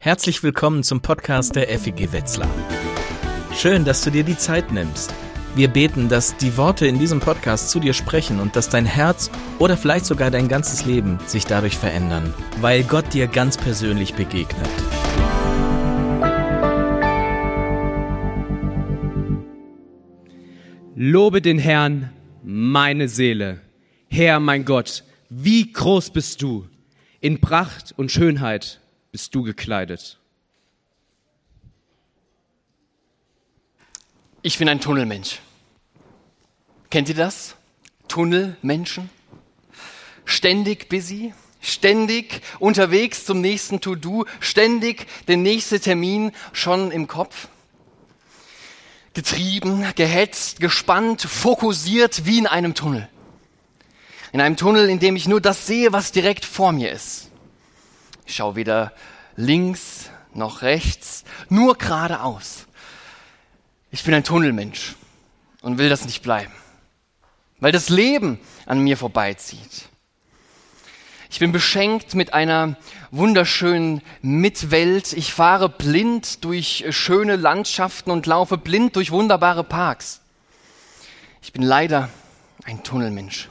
Herzlich willkommen zum Podcast der FEG Wetzlar. Schön, dass du dir die Zeit nimmst. Wir beten, dass die Worte in diesem Podcast zu dir sprechen und dass dein Herz oder vielleicht sogar dein ganzes Leben sich dadurch verändern, weil Gott dir ganz persönlich begegnet. Lobe den Herrn, meine Seele. Herr, mein Gott, wie groß bist du in Pracht und Schönheit bist du gekleidet. Ich bin ein Tunnelmensch. Kennt ihr das? Tunnelmenschen? Ständig busy, ständig unterwegs zum nächsten To-Do, ständig der nächste Termin schon im Kopf. Getrieben, gehetzt, gespannt, fokussiert wie in einem Tunnel. In einem Tunnel, in dem ich nur das sehe, was direkt vor mir ist. Ich schaue weder links noch rechts, nur geradeaus. Ich bin ein Tunnelmensch und will das nicht bleiben, weil das Leben an mir vorbeizieht. Ich bin beschenkt mit einer wunderschönen Mitwelt. Ich fahre blind durch schöne Landschaften und laufe blind durch wunderbare Parks. Ich bin leider ein Tunnelmensch.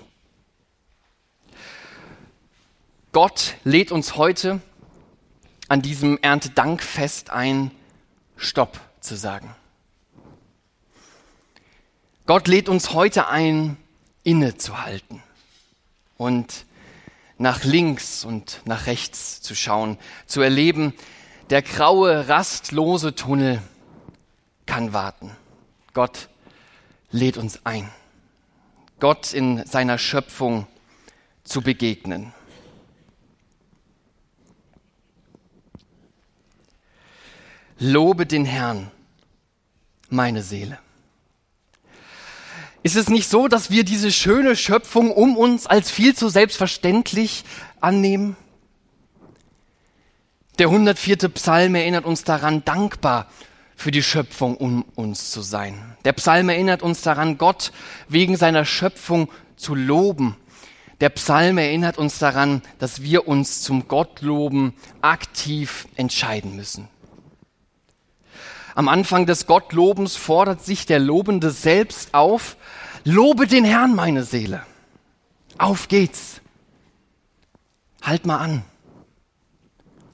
Gott lädt uns heute an diesem Erntedankfest ein, Stopp zu sagen. Gott lädt uns heute ein, innezuhalten und nach links und nach rechts zu schauen, zu erleben, der graue, rastlose Tunnel kann warten. Gott lädt uns ein, Gott in seiner Schöpfung zu begegnen. Lobe den Herrn, meine Seele. Ist es nicht so, dass wir diese schöne Schöpfung um uns als viel zu selbstverständlich annehmen? Der 104. Psalm erinnert uns daran, dankbar für die Schöpfung um uns zu sein. Der Psalm erinnert uns daran, Gott wegen seiner Schöpfung zu loben. Der Psalm erinnert uns daran, dass wir uns zum Gottloben aktiv entscheiden müssen. Am Anfang des Gottlobens fordert sich der Lobende selbst auf, lobe den Herrn, meine Seele. Auf geht's. Halt mal an.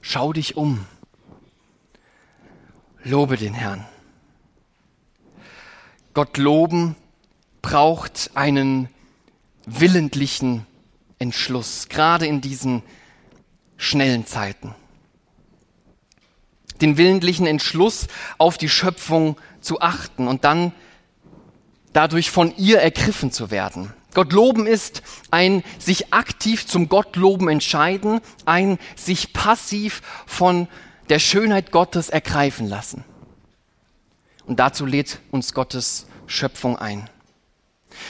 Schau dich um. Lobe den Herrn. Gott loben braucht einen willentlichen Entschluss, gerade in diesen schnellen Zeiten den willentlichen Entschluss, auf die Schöpfung zu achten und dann dadurch von ihr ergriffen zu werden. Gott loben ist ein sich aktiv zum Gottloben entscheiden, ein sich passiv von der Schönheit Gottes ergreifen lassen. Und dazu lädt uns Gottes Schöpfung ein.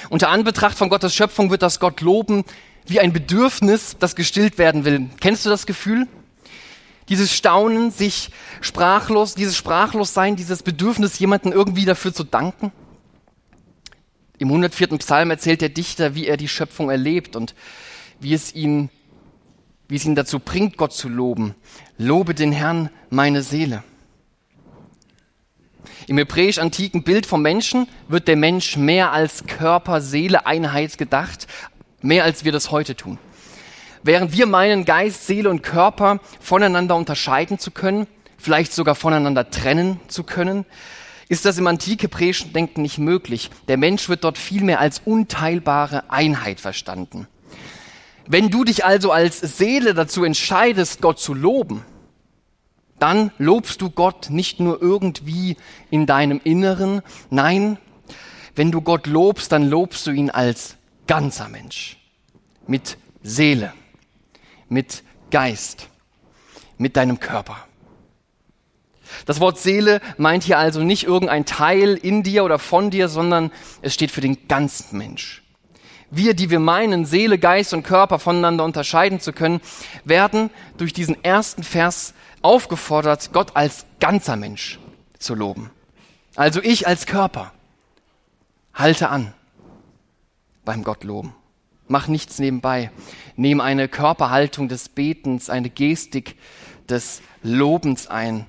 Unter Anbetracht von Gottes Schöpfung wird das Gott loben wie ein Bedürfnis, das gestillt werden will. Kennst du das Gefühl? Dieses Staunen, sich sprachlos, dieses Sprachlossein, dieses Bedürfnis, jemanden irgendwie dafür zu danken. Im 104. Psalm erzählt der Dichter, wie er die Schöpfung erlebt und wie es ihn, wie es ihn dazu bringt, Gott zu loben. Lobe den Herrn, meine Seele. Im hebräisch-antiken Bild vom Menschen wird der Mensch mehr als Körper, Seele, Einheit gedacht, mehr als wir das heute tun. Während wir meinen, Geist, Seele und Körper voneinander unterscheiden zu können, vielleicht sogar voneinander trennen zu können, ist das im antik-hebräischen Denken nicht möglich. Der Mensch wird dort vielmehr als unteilbare Einheit verstanden. Wenn du dich also als Seele dazu entscheidest, Gott zu loben, dann lobst du Gott nicht nur irgendwie in deinem Inneren, nein, wenn du Gott lobst, dann lobst du ihn als ganzer Mensch mit Seele mit Geist, mit deinem Körper. Das Wort Seele meint hier also nicht irgendein Teil in dir oder von dir, sondern es steht für den ganzen Mensch. Wir, die wir meinen, Seele, Geist und Körper voneinander unterscheiden zu können, werden durch diesen ersten Vers aufgefordert, Gott als ganzer Mensch zu loben. Also ich als Körper halte an beim Gott loben. Mach nichts nebenbei. Nehm eine Körperhaltung des Betens, eine Gestik des Lobens ein.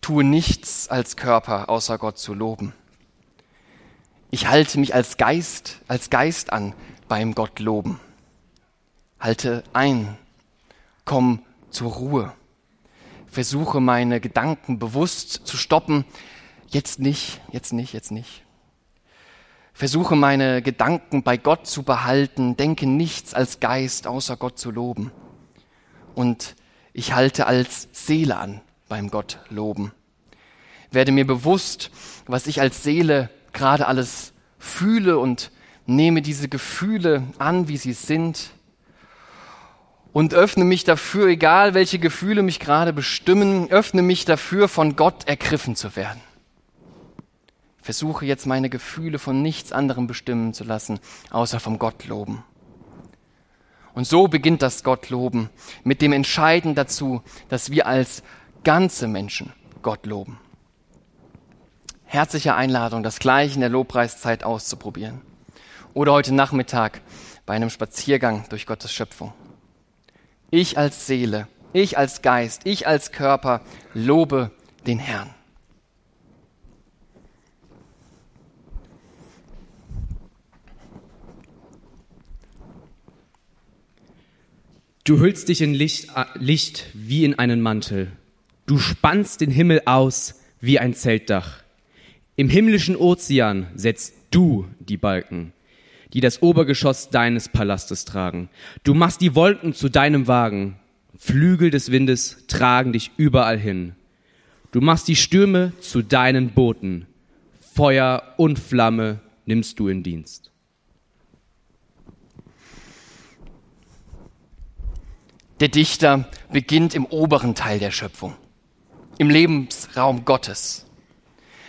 Tue nichts als Körper, außer Gott zu loben. Ich halte mich als Geist, als Geist an beim Gott loben. Halte ein, komm zur Ruhe. Versuche meine Gedanken bewusst zu stoppen. Jetzt nicht, jetzt nicht, jetzt nicht. Versuche meine Gedanken bei Gott zu behalten. Denke nichts als Geist, außer Gott zu loben. Und ich halte als Seele an beim Gott loben. Werde mir bewusst, was ich als Seele gerade alles fühle und nehme diese Gefühle an, wie sie sind und öffne mich dafür, egal welche Gefühle mich gerade bestimmen, öffne mich dafür, von Gott ergriffen zu werden. Versuche jetzt meine Gefühle von nichts anderem bestimmen zu lassen, außer vom Gottloben. Und so beginnt das Gottloben mit dem Entscheiden dazu, dass wir als ganze Menschen Gott loben herzliche Einladung, das gleich in der Lobpreiszeit auszuprobieren. Oder heute Nachmittag bei einem Spaziergang durch Gottes Schöpfung. Ich als Seele, ich als Geist, ich als Körper lobe den Herrn. Du hüllst dich in Licht, äh, Licht wie in einen Mantel. Du spannst den Himmel aus wie ein Zeltdach. Im himmlischen Ozean setzt du die Balken, die das Obergeschoss deines Palastes tragen. Du machst die Wolken zu deinem Wagen. Flügel des Windes tragen dich überall hin. Du machst die Stürme zu deinen Booten. Feuer und Flamme nimmst du in Dienst. Der Dichter beginnt im oberen Teil der Schöpfung, im Lebensraum Gottes.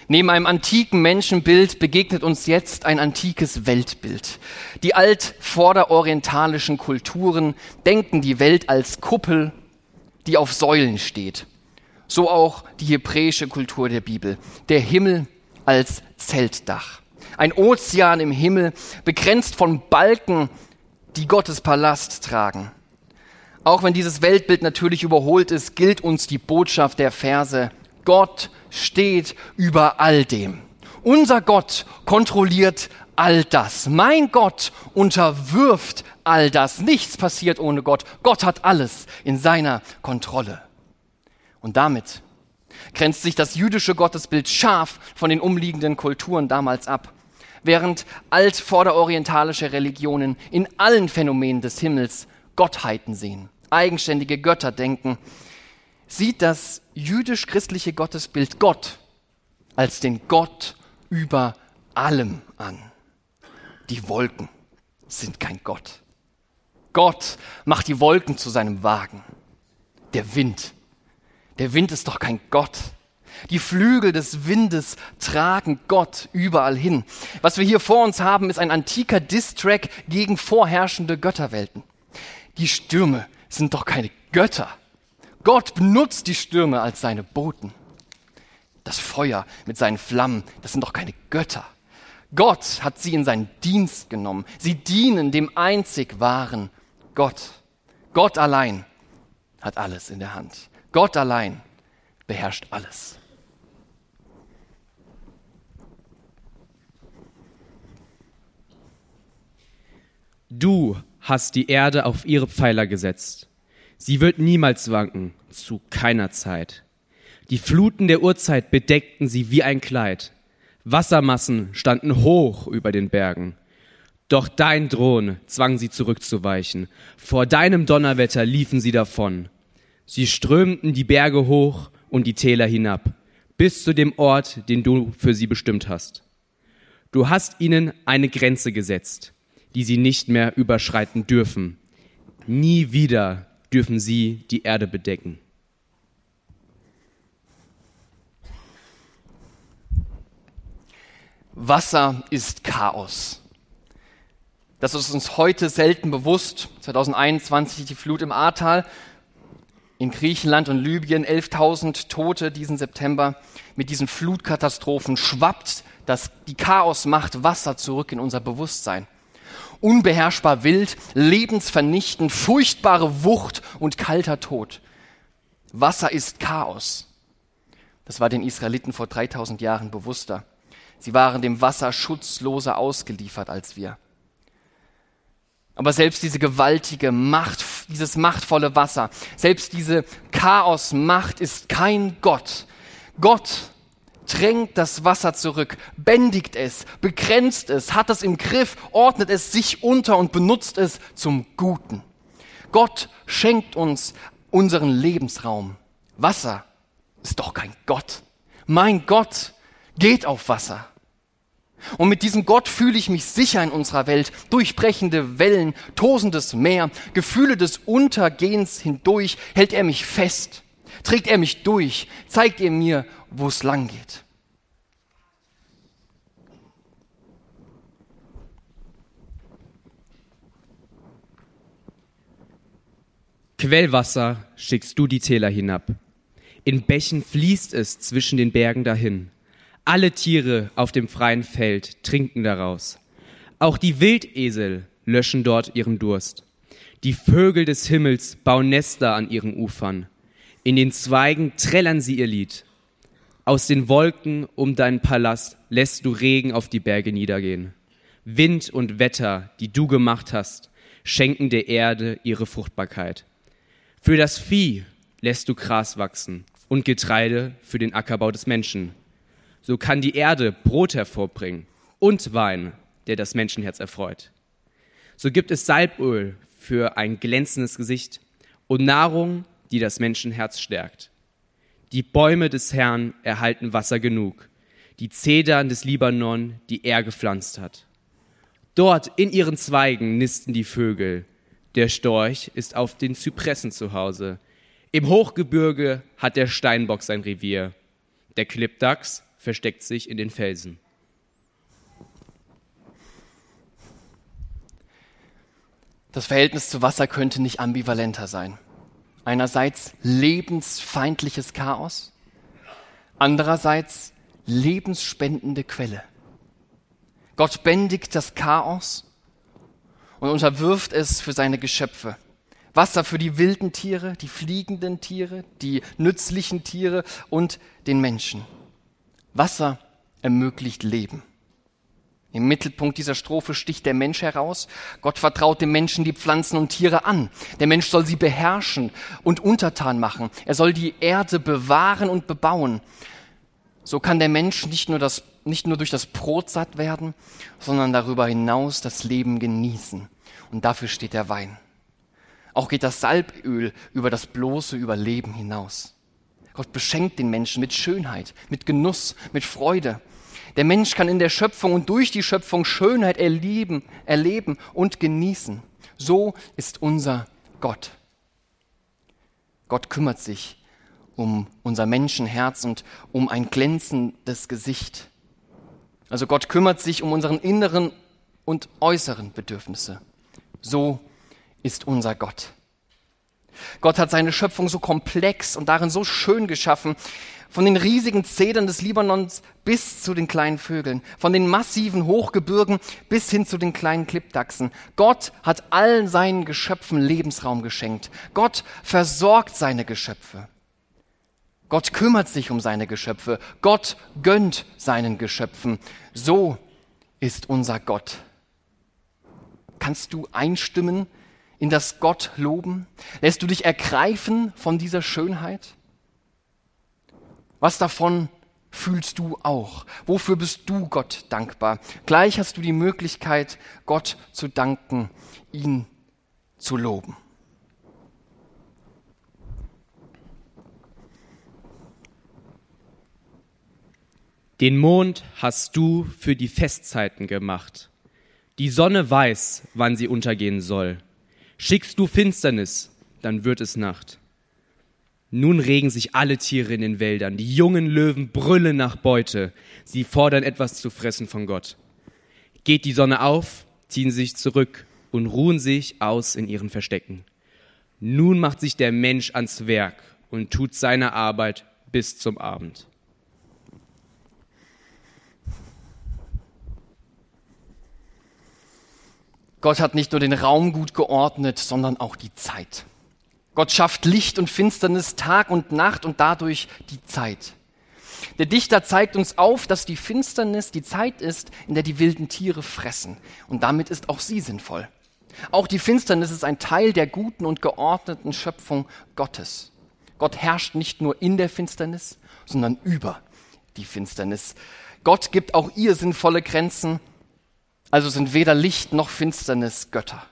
Neben einem antiken Menschenbild begegnet uns jetzt ein antikes Weltbild. Die altvorderorientalischen Kulturen denken die Welt als Kuppel, die auf Säulen steht. So auch die hebräische Kultur der Bibel. Der Himmel als Zeltdach. Ein Ozean im Himmel, begrenzt von Balken, die Gottes Palast tragen. Auch wenn dieses Weltbild natürlich überholt ist, gilt uns die Botschaft der Verse. Gott steht über all dem. Unser Gott kontrolliert all das. Mein Gott unterwirft all das. Nichts passiert ohne Gott. Gott hat alles in seiner Kontrolle. Und damit grenzt sich das jüdische Gottesbild scharf von den umliegenden Kulturen damals ab. Während altvorderorientalische Religionen in allen Phänomenen des Himmels Gottheiten sehen, eigenständige Götter denken, sieht das jüdisch-christliche Gottesbild Gott als den Gott über allem an. Die Wolken sind kein Gott. Gott macht die Wolken zu seinem Wagen. Der Wind. Der Wind ist doch kein Gott. Die Flügel des Windes tragen Gott überall hin. Was wir hier vor uns haben, ist ein antiker Distrack gegen vorherrschende Götterwelten. Die Stürme sind doch keine Götter. Gott benutzt die Stürme als seine Boten. Das Feuer mit seinen Flammen, das sind doch keine Götter. Gott hat sie in seinen Dienst genommen. Sie dienen dem einzig wahren Gott. Gott allein hat alles in der Hand. Gott allein beherrscht alles. Du hast die Erde auf ihre Pfeiler gesetzt. Sie wird niemals wanken, zu keiner Zeit. Die Fluten der Urzeit bedeckten sie wie ein Kleid. Wassermassen standen hoch über den Bergen. Doch dein Drohn zwang sie zurückzuweichen. Vor deinem Donnerwetter liefen sie davon. Sie strömten die Berge hoch und die Täler hinab, bis zu dem Ort, den du für sie bestimmt hast. Du hast ihnen eine Grenze gesetzt, die sie nicht mehr überschreiten dürfen. Nie wieder dürfen sie die Erde bedecken. Wasser ist Chaos. Das ist uns heute selten bewusst. 2021 die Flut im Ahrtal, in Griechenland und Libyen 11.000 Tote diesen September. Mit diesen Flutkatastrophen schwappt das, die Chaosmacht Wasser zurück in unser Bewusstsein unbeherrschbar wild, lebensvernichtend, furchtbare Wucht und kalter Tod. Wasser ist Chaos. Das war den Israeliten vor 3000 Jahren bewusster. Sie waren dem Wasser schutzloser ausgeliefert als wir. Aber selbst diese gewaltige Macht, dieses machtvolle Wasser, selbst diese Chaosmacht ist kein Gott. Gott drängt das Wasser zurück, bändigt es, begrenzt es, hat es im Griff, ordnet es sich unter und benutzt es zum Guten. Gott schenkt uns unseren Lebensraum. Wasser ist doch kein Gott. Mein Gott geht auf Wasser. Und mit diesem Gott fühle ich mich sicher in unserer Welt. Durchbrechende Wellen, tosendes Meer, Gefühle des Untergehens hindurch hält er mich fest. Trägt er mich durch, zeigt er mir, wo es lang geht. Quellwasser schickst du die Täler hinab. In Bächen fließt es zwischen den Bergen dahin. Alle Tiere auf dem freien Feld trinken daraus. Auch die Wildesel löschen dort ihren Durst. Die Vögel des Himmels bauen Nester an ihren Ufern. In den Zweigen trällern sie ihr Lied. Aus den Wolken um deinen Palast lässt du Regen auf die Berge niedergehen. Wind und Wetter, die du gemacht hast, schenken der Erde ihre Fruchtbarkeit. Für das Vieh lässt du Gras wachsen und Getreide für den Ackerbau des Menschen so kann die Erde Brot hervorbringen und Wein, der das Menschenherz erfreut. So gibt es Salböl für ein glänzendes Gesicht und Nahrung, die das Menschenherz stärkt. Die Bäume des Herrn erhalten Wasser genug, die Zedern des Libanon, die er gepflanzt hat. Dort in ihren Zweigen nisten die Vögel. Der Storch ist auf den Zypressen zu Hause. Im Hochgebirge hat der Steinbock sein Revier. Der Klippdachs versteckt sich in den Felsen. Das Verhältnis zu Wasser könnte nicht ambivalenter sein. Einerseits lebensfeindliches Chaos, andererseits lebensspendende Quelle. Gott bändigt das Chaos und unterwirft es für seine Geschöpfe. Wasser für die wilden Tiere, die fliegenden Tiere, die nützlichen Tiere und den Menschen. Wasser ermöglicht Leben. Im Mittelpunkt dieser Strophe sticht der Mensch heraus. Gott vertraut dem Menschen die Pflanzen und Tiere an. Der Mensch soll sie beherrschen und untertan machen. Er soll die Erde bewahren und bebauen. So kann der Mensch nicht nur, das, nicht nur durch das Brot satt werden, sondern darüber hinaus das Leben genießen. Und dafür steht der Wein. Auch geht das Salböl über das bloße Überleben hinaus. Gott beschenkt den Menschen mit Schönheit, mit Genuss, mit Freude. Der Mensch kann in der Schöpfung und durch die Schöpfung Schönheit erleben, erleben und genießen. So ist unser Gott. Gott kümmert sich um unser Menschenherz und um ein glänzendes Gesicht. Also Gott kümmert sich um unseren inneren und äußeren Bedürfnisse. So ist unser Gott. Gott hat seine Schöpfung so komplex und darin so schön geschaffen, von den riesigen Zedern des Libanons bis zu den kleinen Vögeln, von den massiven Hochgebirgen bis hin zu den kleinen Klippdachsen. Gott hat allen seinen Geschöpfen Lebensraum geschenkt. Gott versorgt seine Geschöpfe. Gott kümmert sich um seine Geschöpfe. Gott gönnt seinen Geschöpfen. So ist unser Gott. Kannst du einstimmen in das Gott loben? Lässt du dich ergreifen von dieser Schönheit? Was davon fühlst du auch? Wofür bist du Gott dankbar? Gleich hast du die Möglichkeit, Gott zu danken, ihn zu loben. Den Mond hast du für die Festzeiten gemacht. Die Sonne weiß, wann sie untergehen soll. Schickst du Finsternis, dann wird es Nacht. Nun regen sich alle Tiere in den Wäldern, die jungen Löwen brüllen nach Beute, sie fordern etwas zu fressen von Gott. Geht die Sonne auf, ziehen sich zurück und ruhen sich aus in ihren Verstecken. Nun macht sich der Mensch ans Werk und tut seine Arbeit bis zum Abend. Gott hat nicht nur den Raum gut geordnet, sondern auch die Zeit. Gott schafft Licht und Finsternis, Tag und Nacht und dadurch die Zeit. Der Dichter zeigt uns auf, dass die Finsternis die Zeit ist, in der die wilden Tiere fressen. Und damit ist auch sie sinnvoll. Auch die Finsternis ist ein Teil der guten und geordneten Schöpfung Gottes. Gott herrscht nicht nur in der Finsternis, sondern über die Finsternis. Gott gibt auch ihr sinnvolle Grenzen, also sind weder Licht noch Finsternis Götter.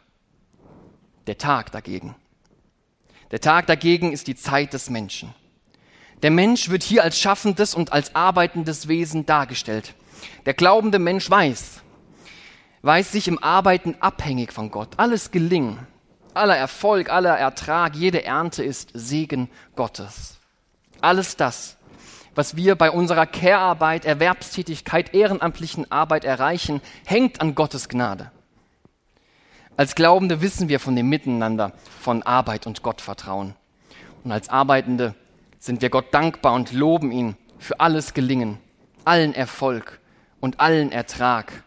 Der Tag dagegen. Der Tag dagegen ist die Zeit des Menschen. Der Mensch wird hier als schaffendes und als arbeitendes Wesen dargestellt. Der glaubende Mensch weiß, weiß sich im Arbeiten abhängig von Gott. Alles Gelingen, aller Erfolg, aller Ertrag, jede Ernte ist Segen Gottes. Alles das, was wir bei unserer Care-Arbeit, Erwerbstätigkeit, ehrenamtlichen Arbeit erreichen, hängt an Gottes Gnade. Als Glaubende wissen wir von dem Miteinander von Arbeit und Gottvertrauen. Und als Arbeitende sind wir Gott dankbar und loben ihn für alles Gelingen, allen Erfolg und allen Ertrag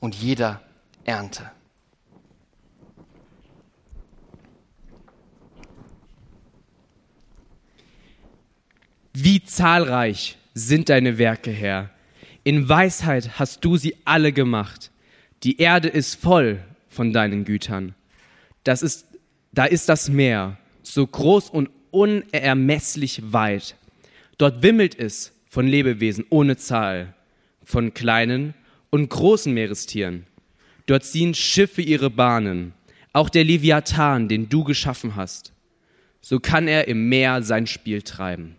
und jeder Ernte. Wie zahlreich sind deine Werke, Herr. In Weisheit hast du sie alle gemacht. Die Erde ist voll von deinen Gütern. Das ist, da ist das Meer, so groß und unermesslich weit. Dort wimmelt es von Lebewesen ohne Zahl, von kleinen und großen Meerestieren. Dort ziehen Schiffe ihre Bahnen, auch der Leviathan, den du geschaffen hast. So kann er im Meer sein Spiel treiben.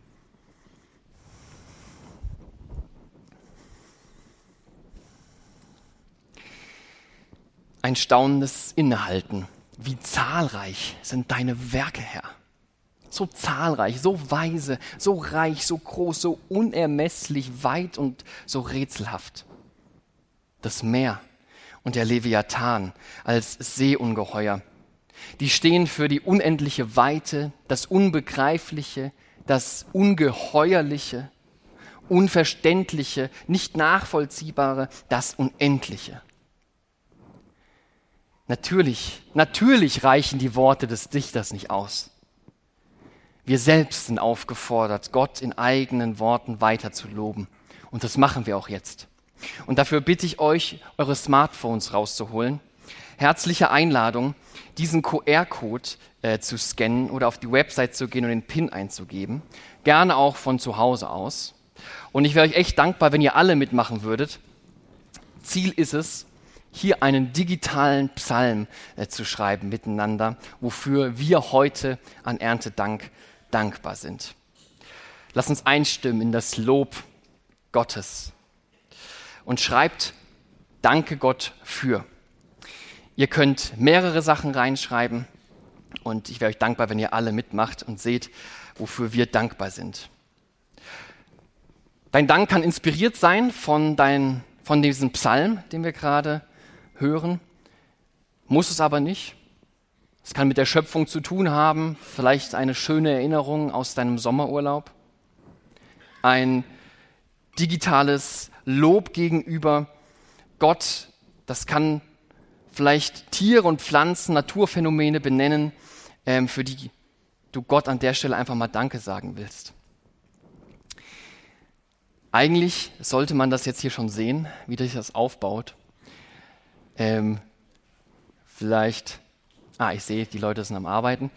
Ein staunendes Innehalten. Wie zahlreich sind deine Werke, Herr. So zahlreich, so weise, so reich, so groß, so unermesslich weit und so rätselhaft. Das Meer und der Leviathan als Seeungeheuer. Die stehen für die unendliche Weite, das Unbegreifliche, das Ungeheuerliche, Unverständliche, nicht nachvollziehbare, das Unendliche. Natürlich, natürlich reichen die Worte des Dichters nicht aus. Wir selbst sind aufgefordert, Gott in eigenen Worten weiter zu loben. Und das machen wir auch jetzt. Und dafür bitte ich euch, eure Smartphones rauszuholen. Herzliche Einladung, diesen QR-Code äh, zu scannen oder auf die Website zu gehen und den PIN einzugeben. Gerne auch von zu Hause aus. Und ich wäre euch echt dankbar, wenn ihr alle mitmachen würdet. Ziel ist es, hier einen digitalen Psalm äh, zu schreiben miteinander, wofür wir heute an Erntedank dankbar sind. Lass uns einstimmen in das Lob Gottes und schreibt Danke Gott für. Ihr könnt mehrere Sachen reinschreiben und ich wäre euch dankbar, wenn ihr alle mitmacht und seht, wofür wir dankbar sind. Dein Dank kann inspiriert sein von, dein, von diesem Psalm, den wir gerade hören, muss es aber nicht. Es kann mit der Schöpfung zu tun haben, vielleicht eine schöne Erinnerung aus deinem Sommerurlaub, ein digitales Lob gegenüber Gott, das kann vielleicht Tiere und Pflanzen, Naturphänomene benennen, ähm, für die du Gott an der Stelle einfach mal Danke sagen willst. Eigentlich sollte man das jetzt hier schon sehen, wie sich das aufbaut. Ähm, vielleicht Ah, ich sehe, die Leute sind am Arbeiten.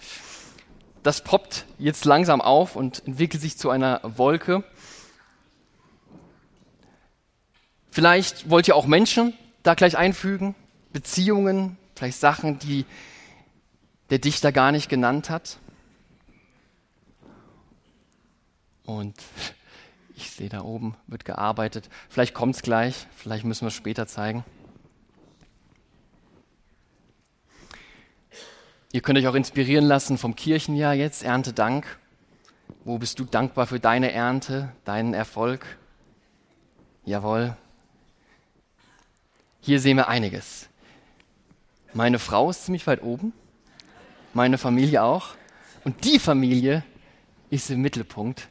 Das poppt jetzt langsam auf und entwickelt sich zu einer Wolke. Vielleicht wollt ihr auch Menschen da gleich einfügen, Beziehungen, vielleicht Sachen, die der Dichter gar nicht genannt hat. Und ich sehe da oben, wird gearbeitet. Vielleicht kommt es gleich, vielleicht müssen wir es später zeigen. Ihr könnt euch auch inspirieren lassen vom Kirchenjahr jetzt, Erntedank. Wo bist du dankbar für deine Ernte, deinen Erfolg? Jawohl. Hier sehen wir einiges. Meine Frau ist ziemlich weit oben, meine Familie auch. Und die Familie ist im Mittelpunkt.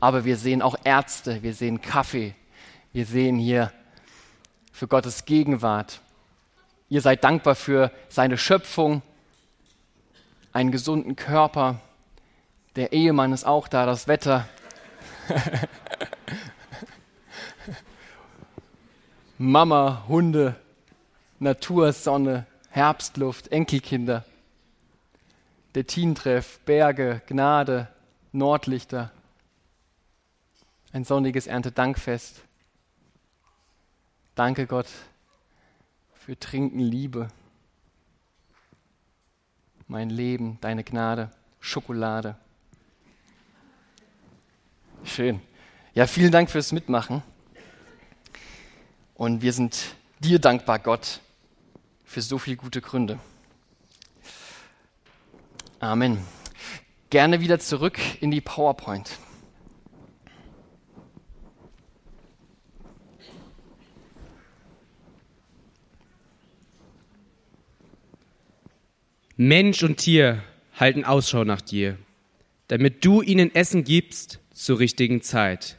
Aber wir sehen auch Ärzte, wir sehen Kaffee, wir sehen hier für Gottes Gegenwart. Ihr seid dankbar für seine Schöpfung, einen gesunden Körper, Der Ehemann ist auch da, das Wetter. Mama, Hunde, Natur, Sonne, Herbstluft, Enkelkinder. Der Teentreff, Berge, Gnade, Nordlichter. Ein sonniges Erntedankfest. Danke Gott für Trinken, Liebe. Mein Leben, deine Gnade, Schokolade. Schön. Ja, vielen Dank fürs Mitmachen. Und wir sind dir dankbar, Gott, für so viele gute Gründe. Amen. Gerne wieder zurück in die PowerPoint. Mensch und Tier halten Ausschau nach dir, damit du ihnen Essen gibst zur richtigen Zeit.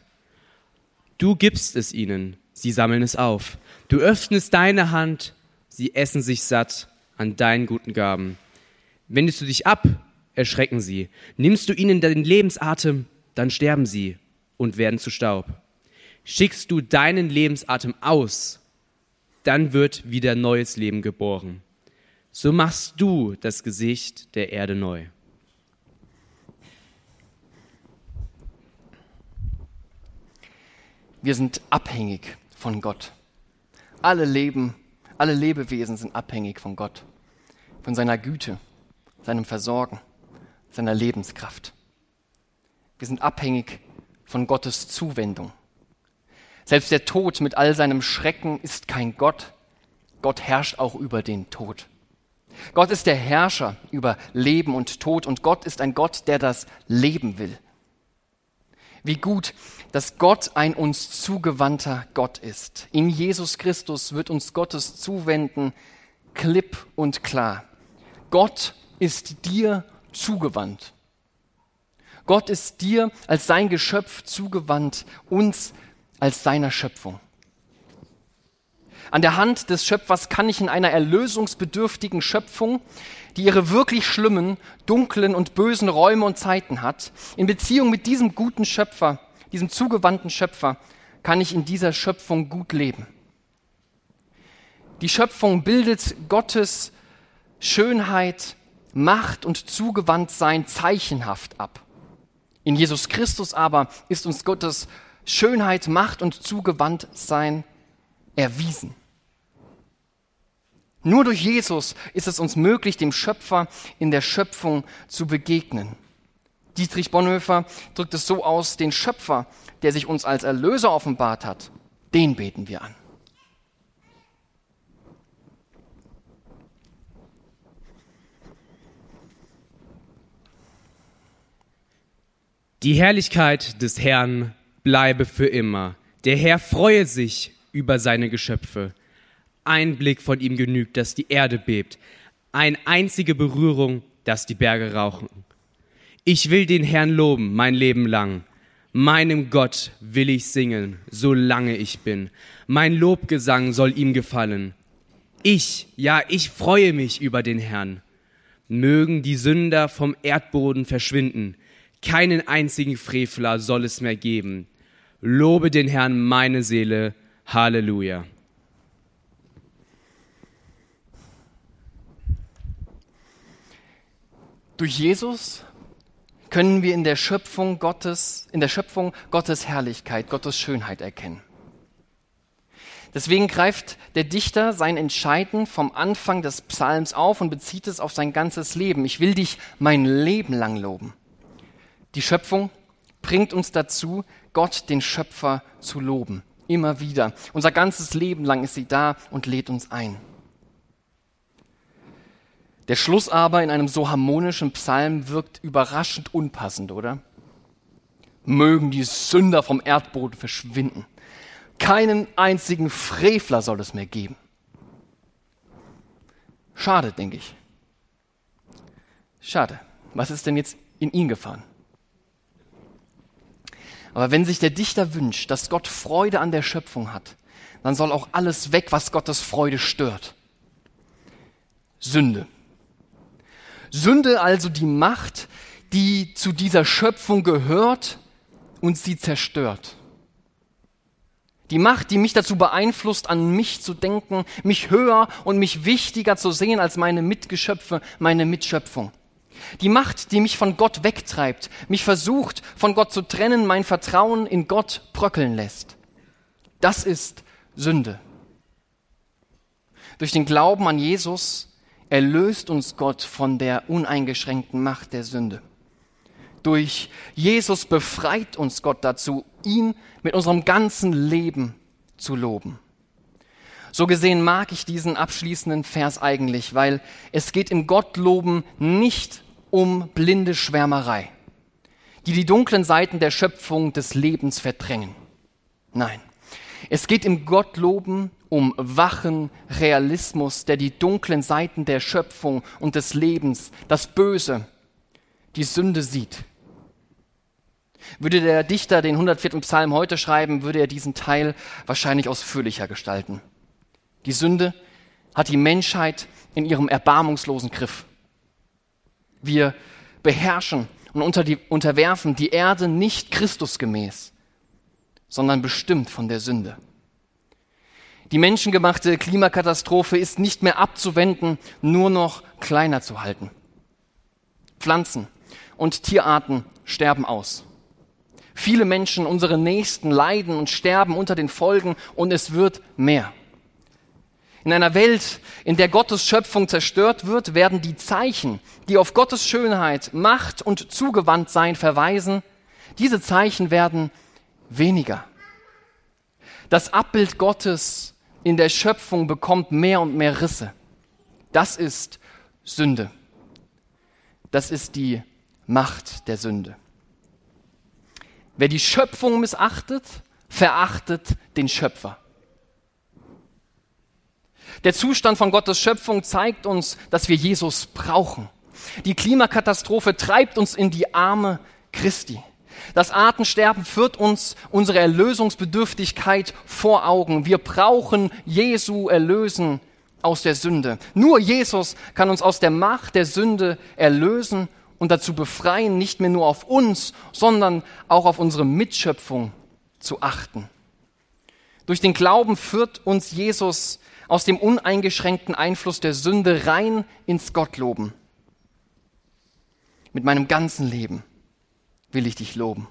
Du gibst es ihnen, sie sammeln es auf. Du öffnest deine Hand, sie essen sich satt an deinen guten Gaben. Wendest du dich ab, erschrecken sie. Nimmst du ihnen den Lebensatem, dann sterben sie und werden zu Staub. Schickst du deinen Lebensatem aus, dann wird wieder neues Leben geboren. So machst du das Gesicht der Erde neu. Wir sind abhängig von Gott. Alle Leben, alle Lebewesen sind abhängig von Gott, von seiner Güte, seinem Versorgen, seiner Lebenskraft. Wir sind abhängig von Gottes Zuwendung. Selbst der Tod mit all seinem Schrecken ist kein Gott. Gott herrscht auch über den Tod. Gott ist der Herrscher über Leben und Tod und Gott ist ein Gott, der das Leben will. Wie gut, dass Gott ein uns zugewandter Gott ist. In Jesus Christus wird uns Gottes zuwenden, klipp und klar. Gott ist dir zugewandt. Gott ist dir als sein Geschöpf zugewandt, uns als seiner Schöpfung. An der Hand des Schöpfers kann ich in einer erlösungsbedürftigen Schöpfung, die ihre wirklich schlimmen, dunklen und bösen Räume und Zeiten hat, in Beziehung mit diesem guten Schöpfer, diesem zugewandten Schöpfer, kann ich in dieser Schöpfung gut leben. Die Schöpfung bildet Gottes Schönheit, Macht und Zugewandtsein zeichenhaft ab. In Jesus Christus aber ist uns Gottes Schönheit, Macht und Zugewandtsein erwiesen. Nur durch Jesus ist es uns möglich, dem Schöpfer in der Schöpfung zu begegnen. Dietrich Bonhoeffer drückt es so aus, den Schöpfer, der sich uns als Erlöser offenbart hat, den beten wir an. Die Herrlichkeit des Herrn bleibe für immer. Der Herr freue sich über seine Geschöpfe. Ein Blick von ihm genügt, dass die Erde bebt. Eine einzige Berührung, dass die Berge rauchen. Ich will den Herrn loben, mein Leben lang. Meinem Gott will ich singen, solange ich bin. Mein Lobgesang soll ihm gefallen. Ich, ja, ich freue mich über den Herrn. Mögen die Sünder vom Erdboden verschwinden. Keinen einzigen Frevler soll es mehr geben. Lobe den Herrn meine Seele, Halleluja. Durch Jesus können wir in der Schöpfung Gottes, in der Schöpfung Gottes Herrlichkeit, Gottes Schönheit erkennen. Deswegen greift der Dichter sein Entscheiden vom Anfang des Psalms auf und bezieht es auf sein ganzes Leben. Ich will dich mein Leben lang loben. Die Schöpfung bringt uns dazu, Gott, den Schöpfer, zu loben. Immer wieder. Unser ganzes Leben lang ist sie da und lädt uns ein. Der Schluss aber in einem so harmonischen Psalm wirkt überraschend unpassend, oder? Mögen die Sünder vom Erdboden verschwinden. Keinen einzigen Frevler soll es mehr geben. Schade, denke ich. Schade. Was ist denn jetzt in ihn gefahren? Aber wenn sich der Dichter wünscht, dass Gott Freude an der Schöpfung hat, dann soll auch alles weg, was Gottes Freude stört. Sünde. Sünde also die Macht, die zu dieser Schöpfung gehört und sie zerstört. Die Macht, die mich dazu beeinflusst, an mich zu denken, mich höher und mich wichtiger zu sehen als meine Mitgeschöpfe, meine Mitschöpfung. Die Macht, die mich von Gott wegtreibt, mich versucht, von Gott zu trennen, mein Vertrauen in Gott bröckeln lässt. Das ist Sünde. Durch den Glauben an Jesus erlöst uns Gott von der uneingeschränkten Macht der Sünde. Durch Jesus befreit uns Gott dazu, ihn mit unserem ganzen Leben zu loben. So gesehen mag ich diesen abschließenden Vers eigentlich, weil es geht im Gottloben nicht um blinde Schwärmerei, die die dunklen Seiten der Schöpfung des Lebens verdrängen. Nein, es geht im Gottloben um wachen Realismus, der die dunklen Seiten der Schöpfung und des Lebens, das Böse, die Sünde sieht würde der Dichter den 104. Psalm heute schreiben, würde er diesen Teil wahrscheinlich ausführlicher gestalten. Die Sünde hat die Menschheit in ihrem erbarmungslosen Griff. Wir beherrschen und unter die, unterwerfen die Erde nicht Christusgemäß, sondern bestimmt von der Sünde. Die menschengemachte Klimakatastrophe ist nicht mehr abzuwenden, nur noch kleiner zu halten. Pflanzen und Tierarten sterben aus. Viele Menschen, unsere Nächsten, leiden und sterben unter den Folgen und es wird mehr. In einer Welt, in der Gottes Schöpfung zerstört wird, werden die Zeichen, die auf Gottes Schönheit, Macht und Zugewandtsein verweisen, diese Zeichen werden weniger. Das Abbild Gottes in der Schöpfung bekommt mehr und mehr Risse. Das ist Sünde. Das ist die Macht der Sünde. Wer die Schöpfung missachtet, verachtet den Schöpfer. Der Zustand von Gottes Schöpfung zeigt uns, dass wir Jesus brauchen. Die Klimakatastrophe treibt uns in die Arme Christi. Das Artensterben führt uns unsere Erlösungsbedürftigkeit vor Augen. Wir brauchen Jesu Erlösen aus der Sünde. Nur Jesus kann uns aus der Macht der Sünde erlösen und dazu befreien, nicht mehr nur auf uns, sondern auch auf unsere Mitschöpfung zu achten. Durch den Glauben führt uns Jesus aus dem uneingeschränkten Einfluss der Sünde rein ins Gottloben. Mit meinem ganzen Leben will ich dich loben.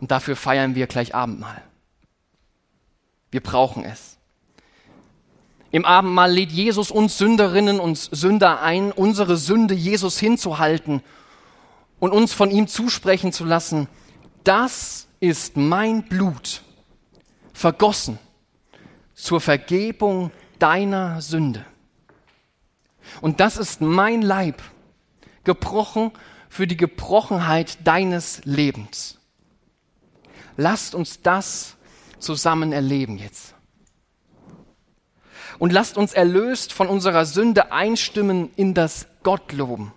Und dafür feiern wir gleich Abendmahl. Wir brauchen es. Im Abendmahl lädt Jesus uns Sünderinnen und Sünder ein, unsere Sünde Jesus hinzuhalten und uns von ihm zusprechen zu lassen. Das ist mein Blut, vergossen zur Vergebung deiner Sünde. Und das ist mein Leib, gebrochen für die Gebrochenheit deines Lebens. Lasst uns das zusammen erleben jetzt und lasst uns erlöst von unserer Sünde einstimmen in das Gottloben.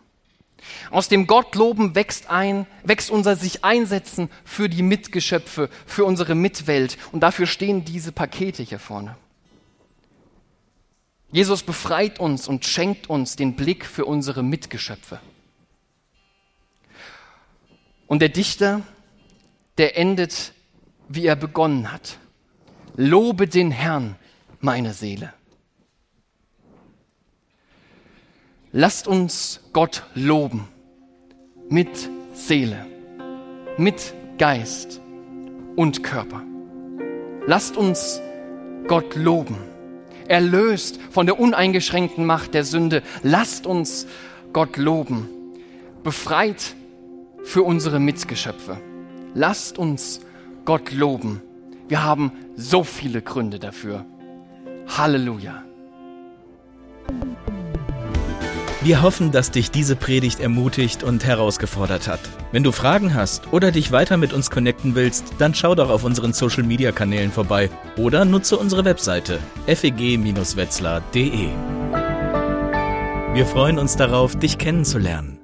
Aus dem Gottloben wächst ein, wächst unser sich einsetzen für die Mitgeschöpfe, für unsere Mitwelt. Und dafür stehen diese Pakete hier vorne. Jesus befreit uns und schenkt uns den Blick für unsere Mitgeschöpfe. Und der Dichter, der endet, wie er begonnen hat. Lobe den Herrn, meine Seele. Lasst uns Gott loben mit Seele, mit Geist und Körper. Lasst uns Gott loben, erlöst von der uneingeschränkten Macht der Sünde. Lasst uns Gott loben, befreit für unsere Mitgeschöpfe. Lasst uns Gott loben. Wir haben so viele Gründe dafür. Halleluja. Wir hoffen, dass dich diese Predigt ermutigt und herausgefordert hat. Wenn du Fragen hast oder dich weiter mit uns connecten willst, dann schau doch auf unseren Social Media Kanälen vorbei oder nutze unsere Webseite feg-wetzlar.de. Wir freuen uns darauf, dich kennenzulernen.